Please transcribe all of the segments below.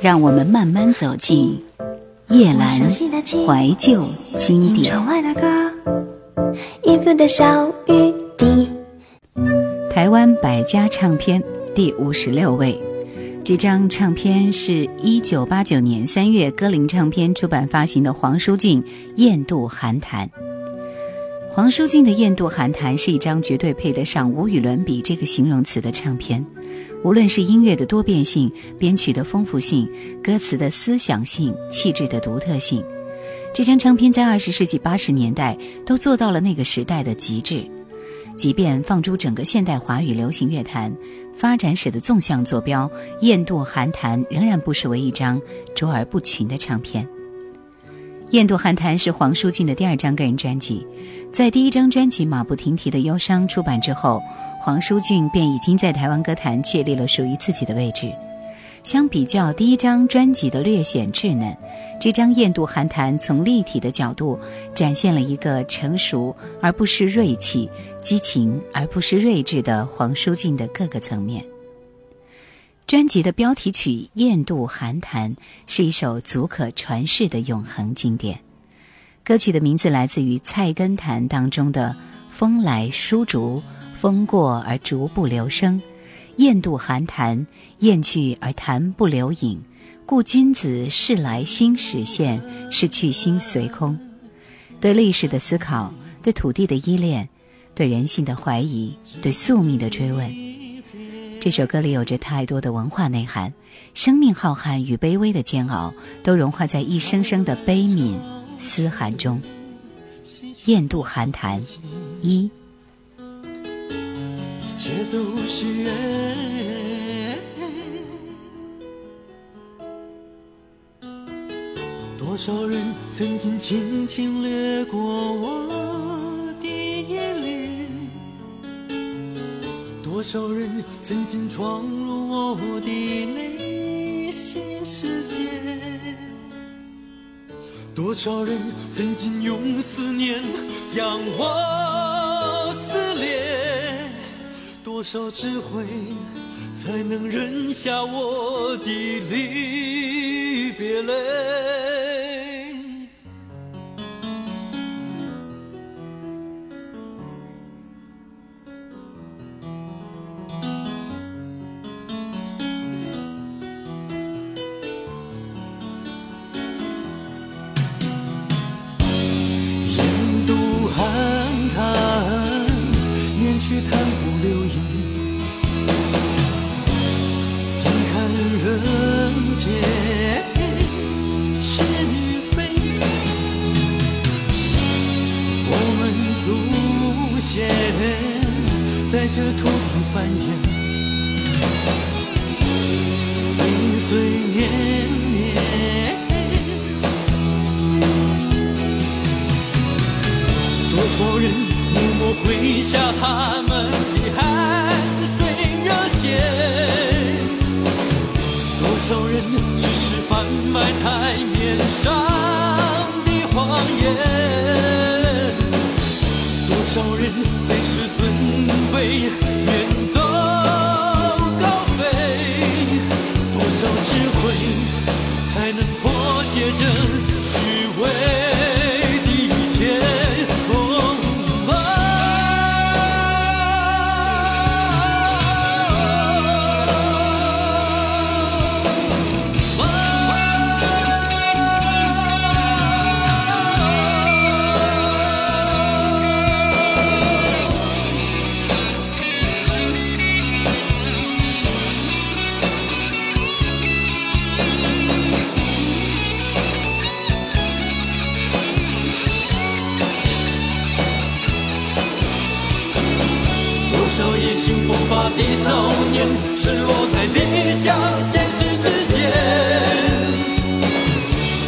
让我们慢慢走进叶阑怀旧经典。台湾百家唱片第五十六位，这张唱片是一九八九年三月歌林唱片出版发行的黄舒骏《雁渡寒潭》。黄舒骏的《雁渡寒潭》是一张绝对配得上“无与伦比”这个形容词的唱片。无论是音乐的多变性、编曲的丰富性、歌词的思想性、气质的独特性，这张唱片在二十世纪八十年代都做到了那个时代的极致。即便放诸整个现代华语流行乐坛发展史的纵向坐标，《雁渡寒潭》仍然不失为一张卓尔不群的唱片。《雁渡寒潭》是黄舒骏的第二张个人专辑，在第一张专辑《马不停蹄的忧伤》出版之后，黄舒骏便已经在台湾歌坛确立了属于自己的位置。相比较第一张专辑的略显稚嫩，这张《雁渡寒潭》从立体的角度展现了一个成熟而不失锐气、激情而不失睿智的黄舒骏的各个层面。专辑的标题曲《雁渡寒潭》是一首足可传世的永恒经典。歌曲的名字来自于《菜根谭》当中的“风来疏竹，风过而竹不留声；雁渡寒潭，雁去而潭不留影。故君子事来心始现，是去心随空。”对历史的思考，对土地的依恋，对人性的怀疑，对宿命的追问。这首歌里有着太多的文化内涵，生命浩瀚与卑微的煎熬都融化在一声声的悲悯嘶喊中。雁渡寒潭，一。一切都是，多少人曾经轻轻掠过我多少人曾经闯入我的内心世界？多少人曾经用思念将我撕裂？多少智慧才能忍下我的离别泪？多少人只是贩卖台面上的谎言？多少人被事尊卑远走高飞？多少智慧才能破解这？意气风发的少年是我在理想现实之间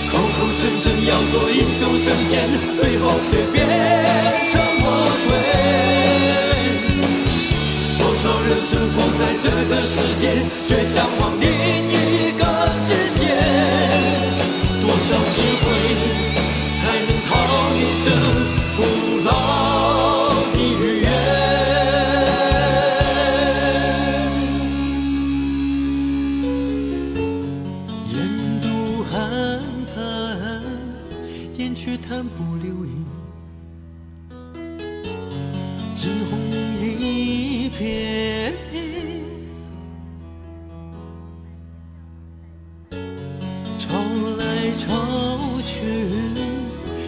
口口声声要做英雄神仙最后却变成魔鬼多少人生活在这个世界却向往另一个世界。多少智慧潮去，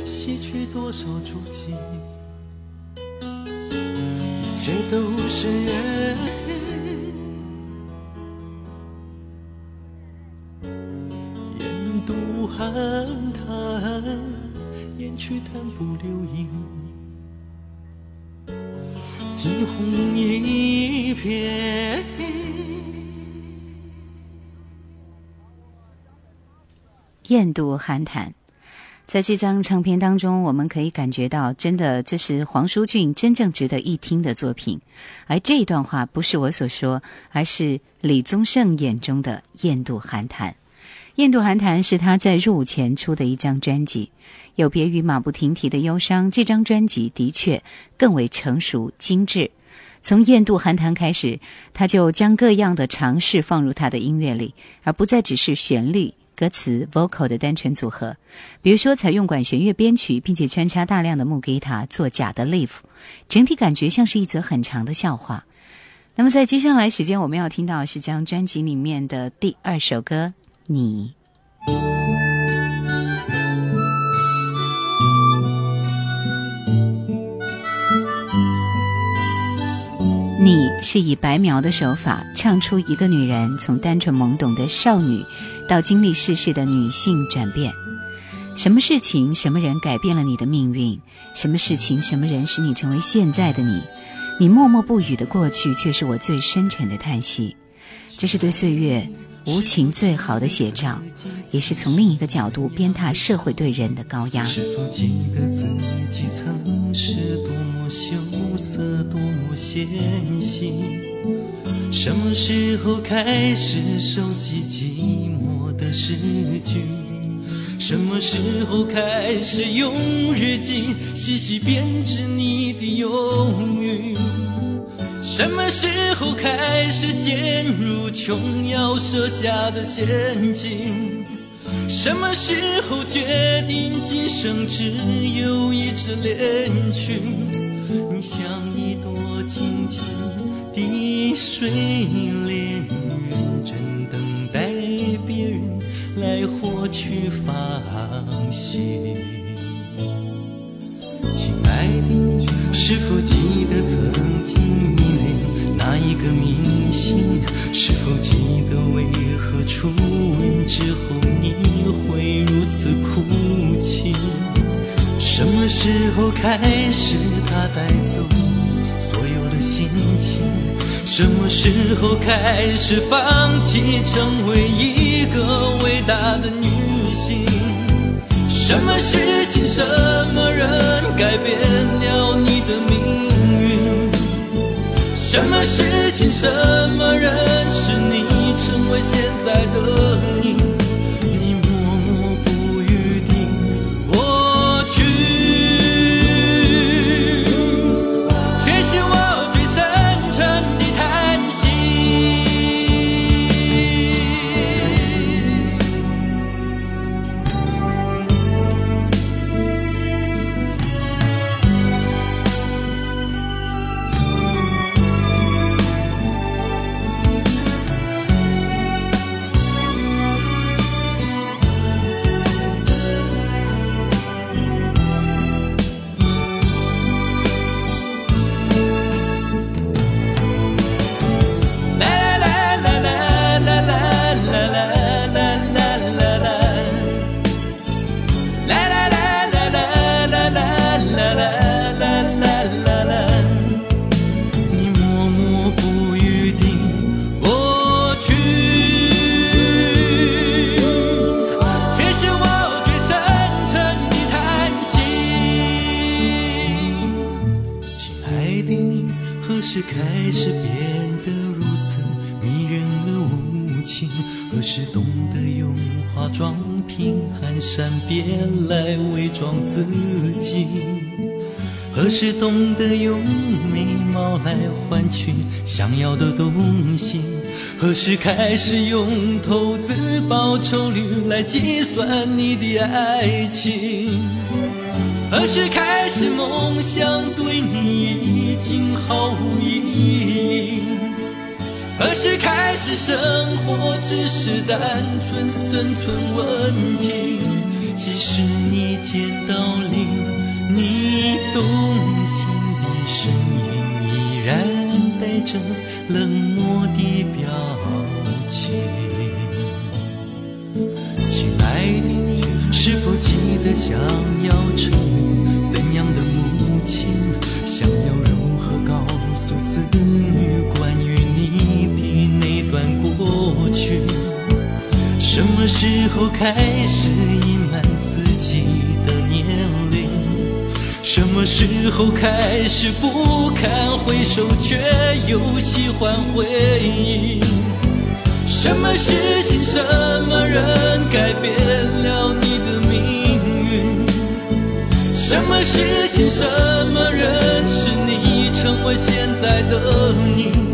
洗去多少足迹，一切都是缘。淡淡，烟去潭不留影，惊鸿雁渡寒潭，在这张唱片当中，我们可以感觉到，真的这是黄舒骏真正值得一听的作品。而这一段话不是我所说，而是李宗盛眼中的雁渡寒潭。《雁渡寒潭》是他在入伍前出的一张专辑，有别于马不停蹄的忧伤，这张专辑的确更为成熟精致。从《雁渡寒潭》开始，他就将各样的尝试放入他的音乐里，而不再只是旋律、歌词、vocal 的单纯组合。比如说，采用管弦乐编曲，并且穿插大量的木吉他做假的 live，整体感觉像是一则很长的笑话。那么，在接下来时间，我们要听到是将专辑里面的第二首歌。你，是以白描的手法唱出一个女人从单纯懵懂的少女到经历世事的女性转变。什么事情、什么人改变了你的命运？什么事情、什么人使你成为现在的你？你默默不语的过去，却是我最深沉的叹息。这是对岁月。无情最好的写照，也是从另一个角度鞭挞社会对人的高压。是否记得自己曾是多么羞涩，多么纤细？什么时候开始收集寂寞的诗句？什么时候开始用日记细细编织你的忧郁？什么时候开始陷入琼瑶设下的陷阱？什么时候决定今生只有一支恋曲？你像一朵静静的睡莲，认真等待别人来获取芳心。亲爱的你，是否记得曾经迷恋？那一个明星，是否记得为何初吻之后你会如此哭泣？什么时候开始他带走所有的心情？什么时候开始放弃成为一个伟大的女性？什么事情、什么人改变了你的命运？什么事情，什么人，使你成为现在的何时开始变得如此迷人而无情？何时懂得用化妆品和善变来伪装自己？何时懂得用美貌来换取想要的东西？何时开始用投资报酬率来计算你的爱情？何时开始梦想对你已经毫无意义？何时开始生活只是单纯生存问题？即使你见到灵，你动心的声音依然带着冷漠的表情。亲爱的，你是否记得想要候开始隐瞒自己的年龄？什么时候开始不堪回首，却又喜欢回忆？什么事情、什么人改变了你的命运？什么事情、什么人使你成为现在的？你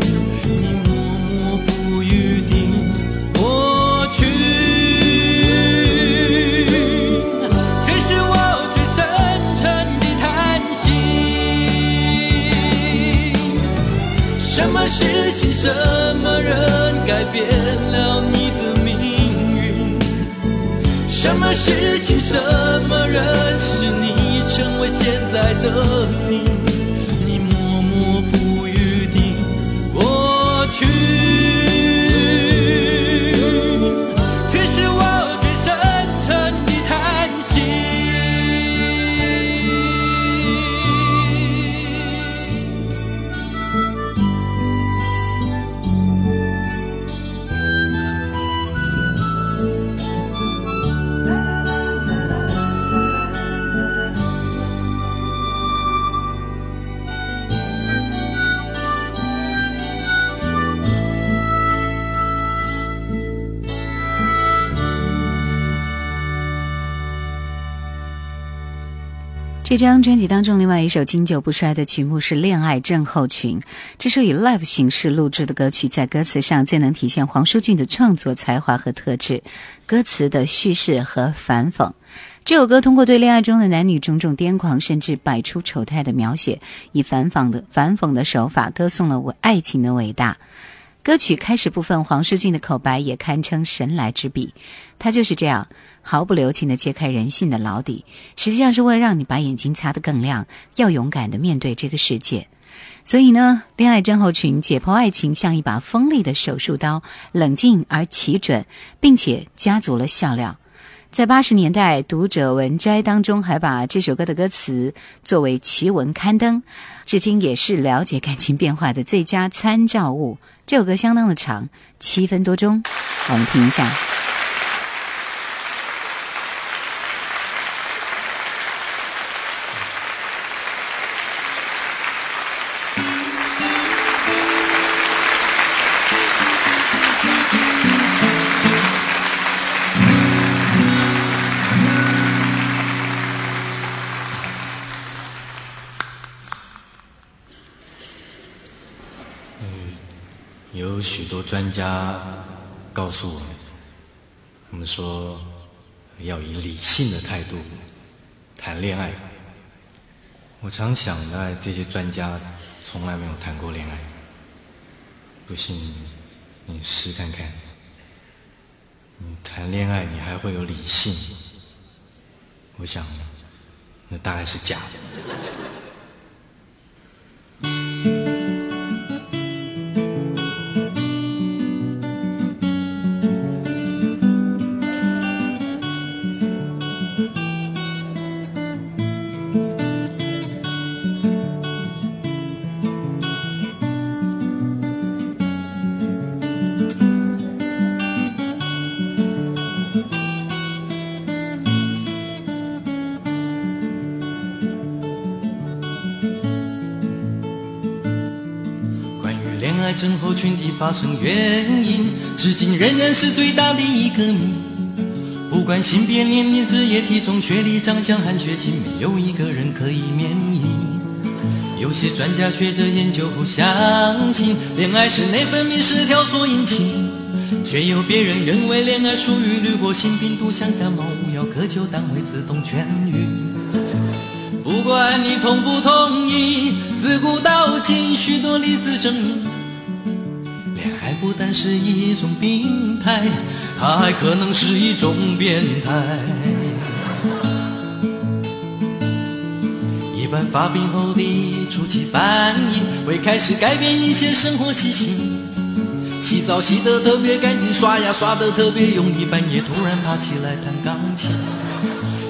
什么人改变了你的命运？什么事情、什么人使你成为现在的这张专辑当中，另外一首经久不衰的曲目是《恋爱症候群》。这首以 live 形式录制的歌曲，在歌词上最能体现黄舒骏的创作才华和特质。歌词的叙事和反讽，这首歌通过对恋爱中的男女种种癫狂甚至摆出丑态的描写，以反讽的反讽的手法，歌颂了我爱情的伟大。歌曲开始部分，黄舒骏的口白也堪称神来之笔。他就是这样毫不留情地揭开人性的老底，实际上是为了让你把眼睛擦得更亮，要勇敢地面对这个世界。所以呢，恋爱症候群解剖爱情像一把锋利的手术刀，冷静而奇准，并且加足了笑料。在八十年代，《读者文摘》当中还把这首歌的歌词作为奇闻刊登，至今也是了解感情变化的最佳参照物。这首歌相当的长，七分多钟，我们听一下。家告诉我们，我们说要以理性的态度谈恋爱。我常想呢，这些专家从来没有谈过恋爱。不信你试看看，你谈恋爱你还会有理性？我想那大概是假的。发生原因，至今仍然是最大的一个谜。不管性别、年龄、职业、体重、学历、长相和血型，没有一个人可以免疫。有些专家学者研究后相信，恋爱是内分泌失调所引起，却有别人认为恋爱属于滤过性病毒，像感冒无药，可救，但会自动痊愈。不管你同不同意，自古到今许多例子证明，单是一种病态，它还可能是一种变态。一般发病后的初期反应，会开始改变一些生活习性。洗澡洗得特别干净，刷牙刷得特别用力，半夜突然爬起来弹钢琴。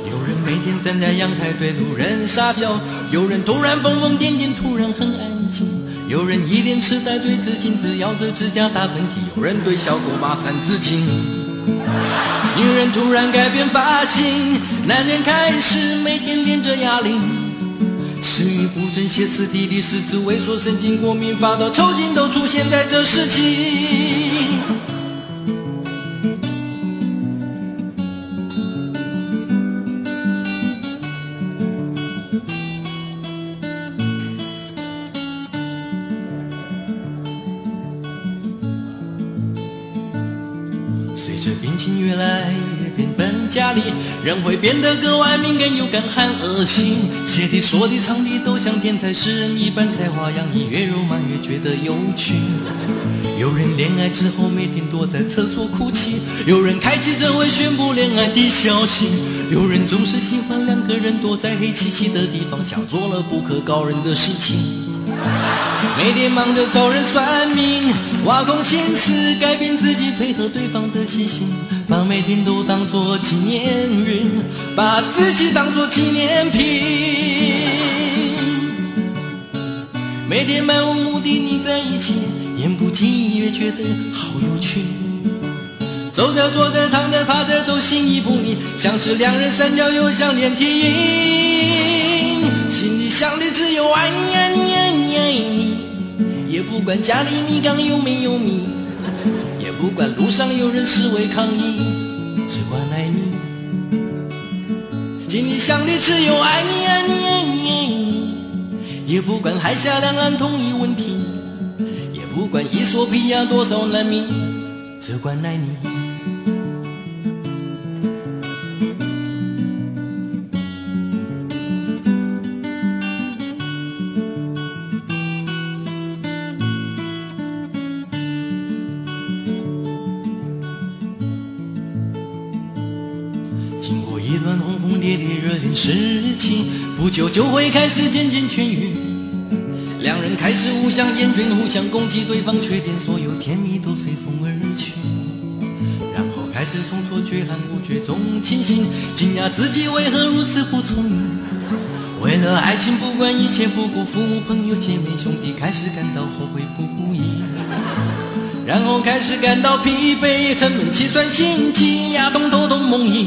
有人每天站在阳台对路人傻笑，有人突然疯疯癫癫，突然很安静。有人一脸痴呆对着镜子咬着指甲打喷嚏，有人对小狗骂三字经。女人突然改变发型，男人开始每天练着哑铃。食欲不振、歇斯底里、四肢萎缩、神经过敏、发到抽筋，都出现在这时期。会变得格外敏感又干寒恶心。写的、说的、唱的都像天才诗人一般才华洋溢，越肉麻越觉得有趣。有人恋爱之后每天躲在厕所哭泣，有人开记者会宣布恋爱的消息，有人总是喜欢两个人躲在黑漆漆的地方，像做了不可告人的事情。每天忙着找人算命，挖空心思改变自己，配合对方的习性，把每天都当作纪念日，把自己当作纪念品。每天漫无目的腻在一起，言不经意越觉得好有趣。走着坐着躺着趴着都心意不宁，像是两人三角又像连体婴，心里想的只有爱你爱你爱你爱你，也不管家里米缸有没有米，也不管路上有人示威抗议，只管爱你。心里想的只有爱你爱你爱你爱你，也不管海峡两岸统一问题，也不管伊索比亚多少难民，只管爱你。就会开始渐渐痊愈。两人开始互相厌倦，互相攻击对方缺点，所有甜蜜都随风而去。然后开始从错觉和误觉中清醒，惊讶自己为何如此不聪明。为了爱情不管一切，不顾父母、朋友、姐妹、兄弟，开始感到后悔不已。然后开始感到疲惫，沉闷、气酸、心悸、牙痛、头痛、梦呓。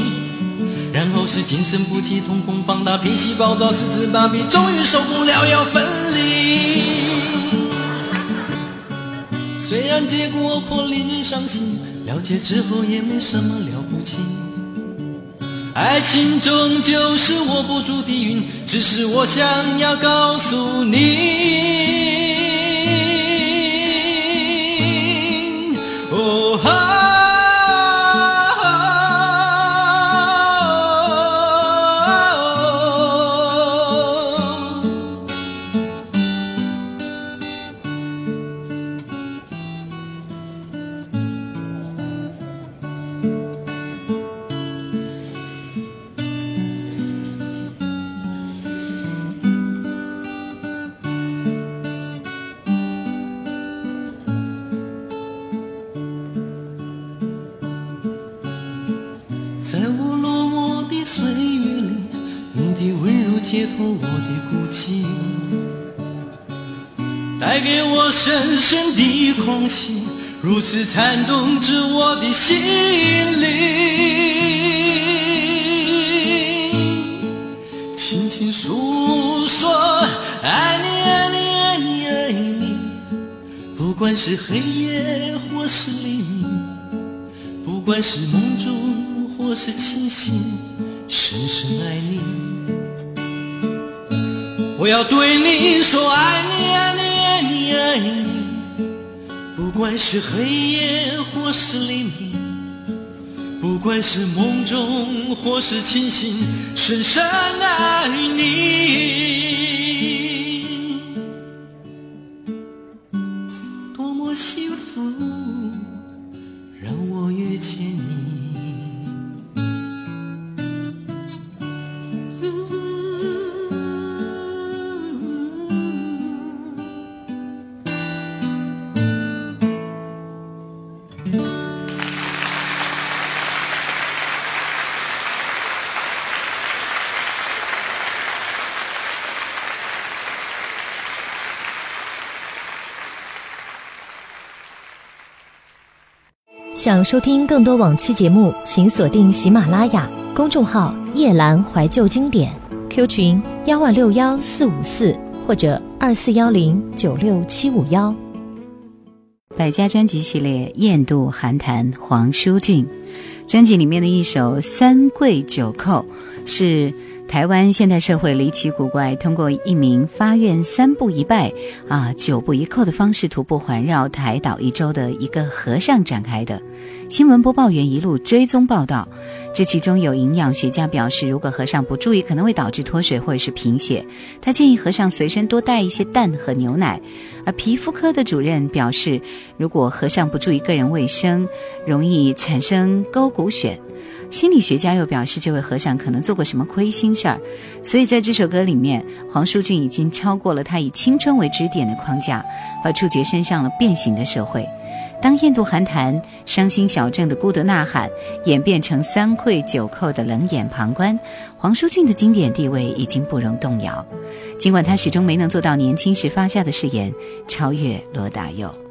然后是精神不济、瞳孔放大、脾气暴躁、四肢麻痹，终于受不了要分离。虽然结果颇令人伤心，了解之后也没什么了不起。爱情终究是握不住的云，只是我想要告诉你。解脱我的孤寂，带给我深深的空隙，如此颤动着我的心灵。轻轻诉说，爱你爱你爱你爱你，不管是黑夜或是黎明，不管是梦中。或是清醒，深深爱你。我要对你说，爱你，爱你，爱你，爱你。不管是黑夜或是黎明，不管是梦中或是清醒，深深爱你。想收听更多往期节目，请锁定喜马拉雅公众号“夜阑怀旧经典 ”，Q 群幺万六幺四五四或者二四幺零九六七五幺。百家专辑系列《雁渡寒潭》，黄舒骏专辑里面的一首《三跪九叩》是。台湾现代社会离奇古怪，通过一名发愿三步一拜啊九步一叩的方式徒步环绕台岛一周的一个和尚展开的。新闻播报员一路追踪报道，这其中有营养学家表示，如果和尚不注意，可能会导致脱水或者是贫血。他建议和尚随身多带一些蛋和牛奶。而皮肤科的主任表示，如果和尚不注意个人卫生，容易产生沟骨癣。心理学家又表示，这位和尚可能做过什么亏心事儿，所以在这首歌里面，黄舒骏已经超过了他以青春为支点的框架，把触觉伸向了变形的社会。当印度寒潭、伤心小镇的孤独呐喊演变成三跪九叩的冷眼旁观，黄舒骏的经典地位已经不容动摇。尽管他始终没能做到年轻时发下的誓言，超越罗大佑。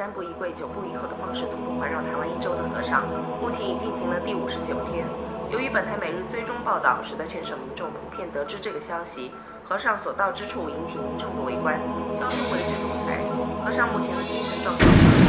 三步一跪、九步一叩的方式徒步环绕台湾一周的和尚，目前已进行了第五十九天。由于本台每日追踪报道，使得全省民众普遍得知这个消息。和尚所到之处，引起民众的围观，交通为之堵塞。和尚目前的精神状况。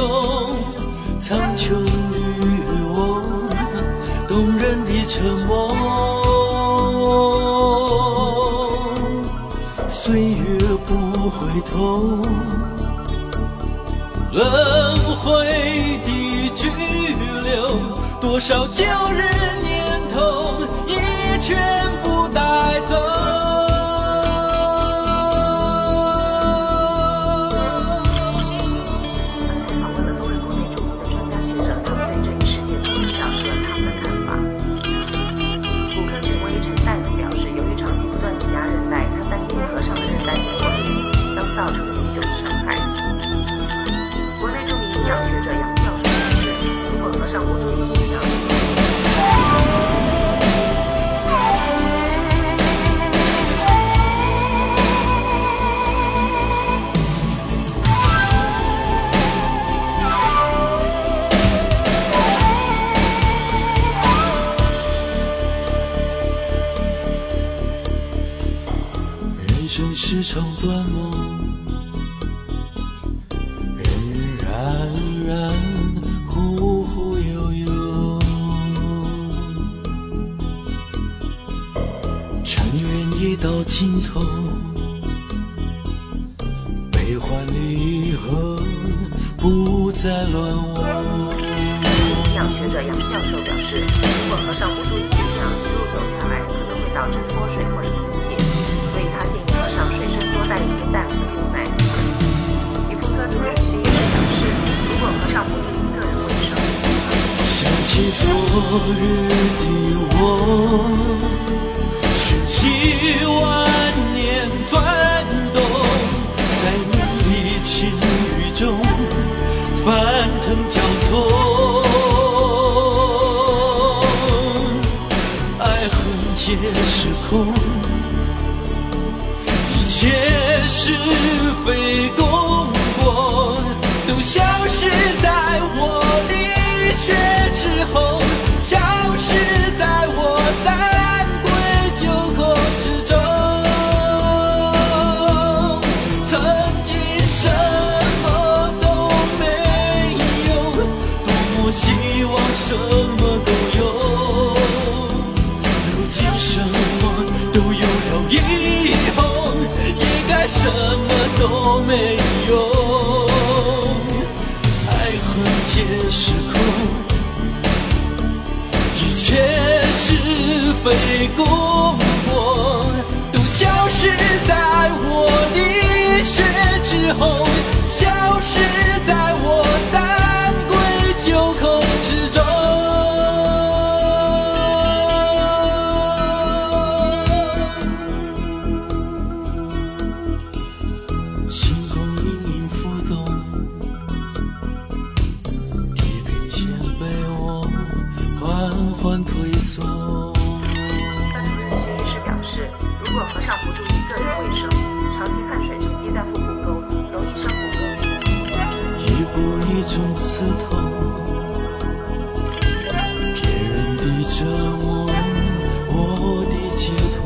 中，苍穹与我动人的沉默，岁月不回头，轮回的巨流，多少旧日念头已全。部带走昨日的我，瞬息万年转动，在名利情欲中翻腾交错，爱恨皆是空，一切是非功过都消失在我的血之一种刺痛，别人。的折磨，我的解脱。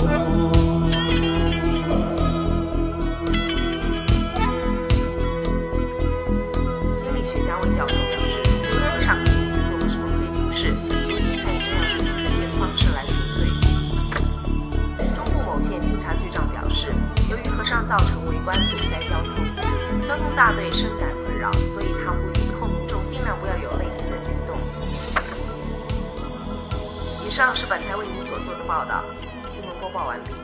心理学家魏教授表示，如果和尚可以做过什么亏心事，不宜采取这样的随便方式来赎罪。中部某县警察局长表示，由于和尚造成围观堵塞交通，交通大队深上是本台为您所做的报道，新闻播报完毕。